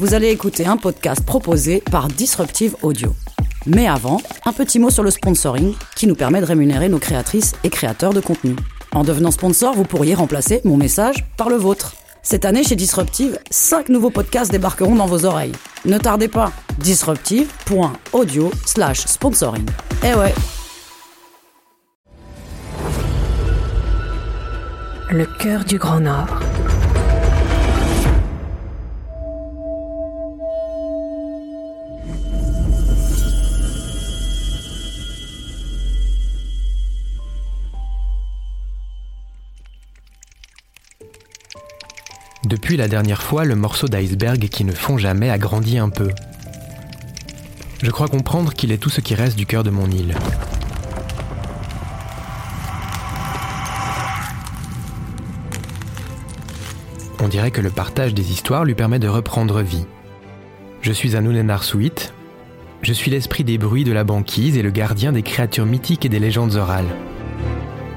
vous allez écouter un podcast proposé par Disruptive Audio. Mais avant, un petit mot sur le sponsoring qui nous permet de rémunérer nos créatrices et créateurs de contenu. En devenant sponsor, vous pourriez remplacer mon message par le vôtre. Cette année, chez Disruptive, 5 nouveaux podcasts débarqueront dans vos oreilles. Ne tardez pas, disruptive.audio slash sponsoring. Eh ouais Le cœur du Grand Nord. La dernière fois, le morceau d'iceberg qui ne fond jamais a grandi un peu. Je crois comprendre qu'il est tout ce qui reste du cœur de mon île. On dirait que le partage des histoires lui permet de reprendre vie. Je suis un Nunenar Suite. Je suis l'esprit des bruits de la banquise et le gardien des créatures mythiques et des légendes orales.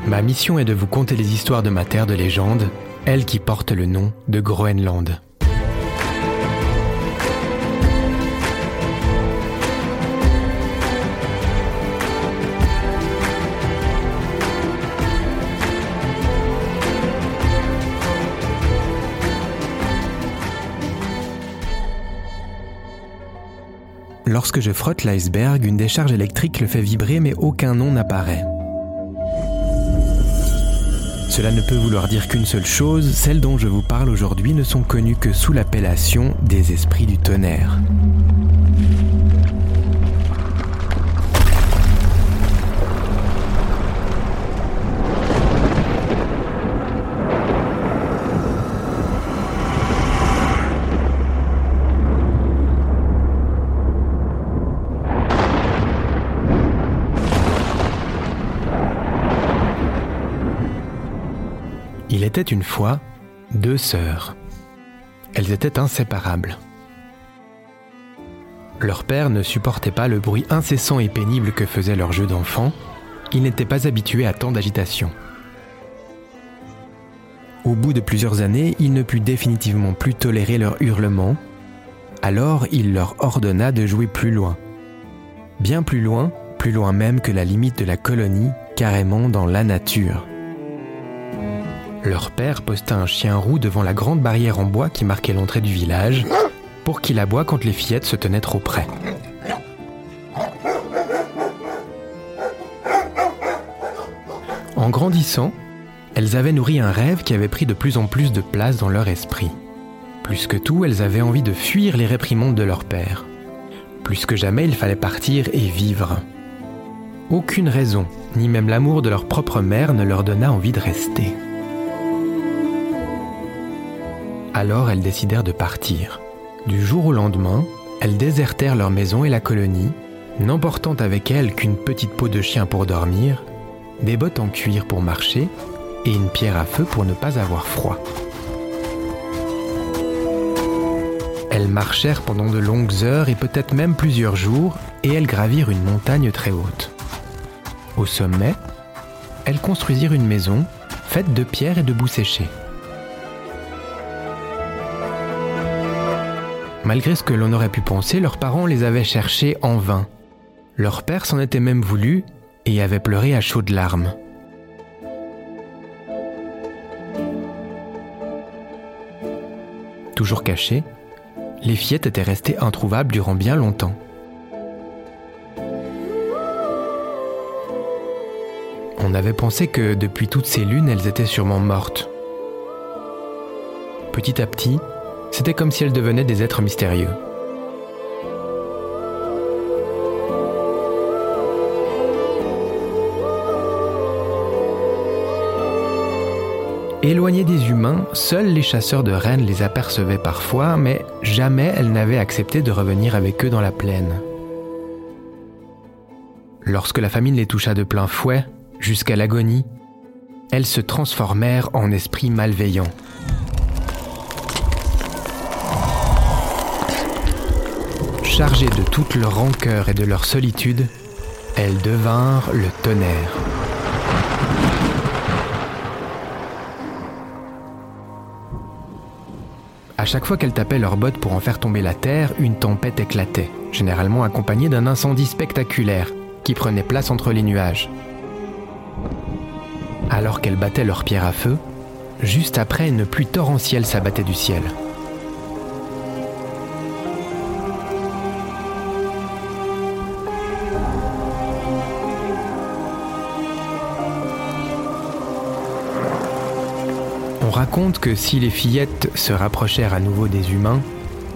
Ma mission est de vous conter les histoires de ma terre de légende, elle qui porte le nom de Groenland. Lorsque je frotte l'iceberg, une décharge électrique le fait vibrer mais aucun nom n'apparaît. Cela ne peut vouloir dire qu'une seule chose, celles dont je vous parle aujourd'hui ne sont connues que sous l'appellation des esprits du tonnerre. Il était une fois deux sœurs. Elles étaient inséparables. Leur père ne supportait pas le bruit incessant et pénible que faisait leur jeu d'enfant. Il n'était pas habitué à tant d'agitation. Au bout de plusieurs années, il ne put définitivement plus tolérer leurs hurlements. Alors il leur ordonna de jouer plus loin. Bien plus loin, plus loin même que la limite de la colonie, carrément dans la nature. Leur père posta un chien roux devant la grande barrière en bois qui marquait l'entrée du village pour qu'il aboie quand les fillettes se tenaient trop près. En grandissant, elles avaient nourri un rêve qui avait pris de plus en plus de place dans leur esprit. Plus que tout, elles avaient envie de fuir les réprimandes de leur père. Plus que jamais, il fallait partir et vivre. Aucune raison, ni même l'amour de leur propre mère ne leur donna envie de rester. Alors elles décidèrent de partir. Du jour au lendemain, elles désertèrent leur maison et la colonie, n'emportant avec elles qu'une petite peau de chien pour dormir, des bottes en cuir pour marcher et une pierre à feu pour ne pas avoir froid. Elles marchèrent pendant de longues heures et peut-être même plusieurs jours et elles gravirent une montagne très haute. Au sommet, elles construisirent une maison faite de pierres et de boue séchée. Malgré ce que l'on aurait pu penser, leurs parents les avaient cherchés en vain. Leur père s'en était même voulu et avait pleuré à chaudes larmes. Toujours cachées, les fillettes étaient restées introuvables durant bien longtemps. On avait pensé que depuis toutes ces lunes, elles étaient sûrement mortes. Petit à petit, c'était comme si elles devenaient des êtres mystérieux. Éloignées des humains, seuls les chasseurs de rennes les apercevaient parfois, mais jamais elles n'avaient accepté de revenir avec eux dans la plaine. Lorsque la famine les toucha de plein fouet, jusqu'à l'agonie, elles se transformèrent en esprits malveillants. Chargées de toute leur rancœur et de leur solitude, elles devinrent le tonnerre. À chaque fois qu'elles tapaient leurs bottes pour en faire tomber la terre, une tempête éclatait, généralement accompagnée d'un incendie spectaculaire qui prenait place entre les nuages. Alors qu'elles battaient leurs pierres à feu, juste après une pluie torrentielle s'abattait du ciel. Raconte que si les fillettes se rapprochèrent à nouveau des humains,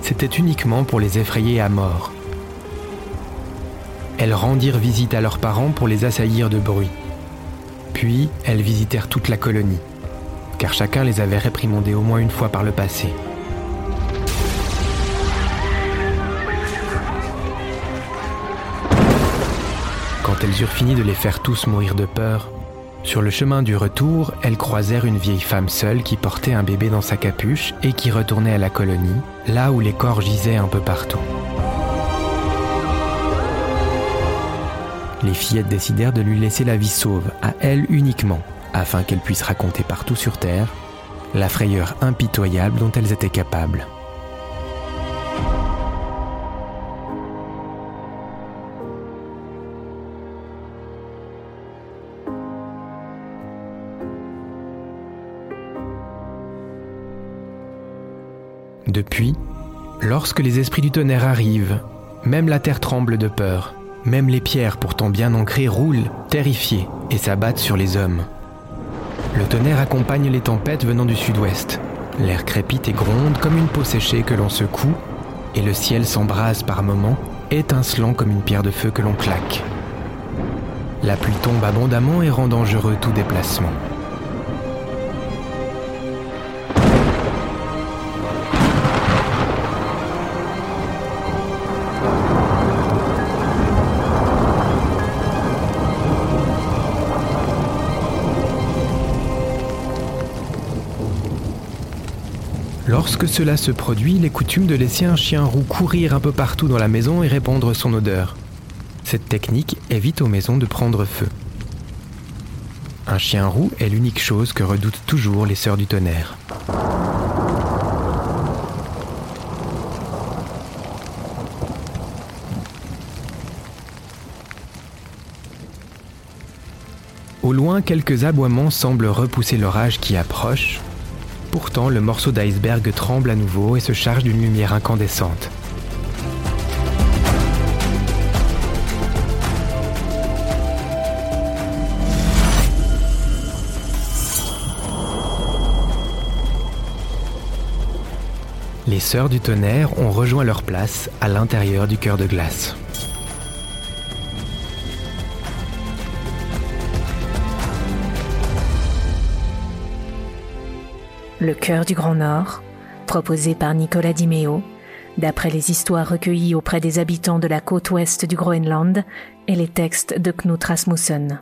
c'était uniquement pour les effrayer à mort. Elles rendirent visite à leurs parents pour les assaillir de bruit. Puis, elles visitèrent toute la colonie, car chacun les avait réprimandés au moins une fois par le passé. Quand elles eurent fini de les faire tous mourir de peur, sur le chemin du retour, elles croisèrent une vieille femme seule qui portait un bébé dans sa capuche et qui retournait à la colonie, là où les corps gisaient un peu partout. Les fillettes décidèrent de lui laisser la vie sauve, à elle uniquement, afin qu'elle puisse raconter partout sur Terre la frayeur impitoyable dont elles étaient capables. Depuis, lorsque les esprits du tonnerre arrivent, même la terre tremble de peur, même les pierres pourtant bien ancrées roulent, terrifiées, et s'abattent sur les hommes. Le tonnerre accompagne les tempêtes venant du sud-ouest. L'air crépite et gronde comme une peau séchée que l'on secoue, et le ciel s'embrase par moments, étincelant comme une pierre de feu que l'on claque. La pluie tombe abondamment et rend dangereux tout déplacement. Lorsque cela se produit, il est coutume de laisser un chien roux courir un peu partout dans la maison et répandre son odeur. Cette technique évite aux maisons de prendre feu. Un chien roux est l'unique chose que redoutent toujours les sœurs du tonnerre. Au loin, quelques aboiements semblent repousser l'orage qui approche, Pourtant, le morceau d'iceberg tremble à nouveau et se charge d'une lumière incandescente. Les sœurs du tonnerre ont rejoint leur place à l'intérieur du cœur de glace. Le cœur du Grand Nord, proposé par Nicolas Dimeo, d'après les histoires recueillies auprès des habitants de la côte ouest du Groenland et les textes de Knut Rasmussen.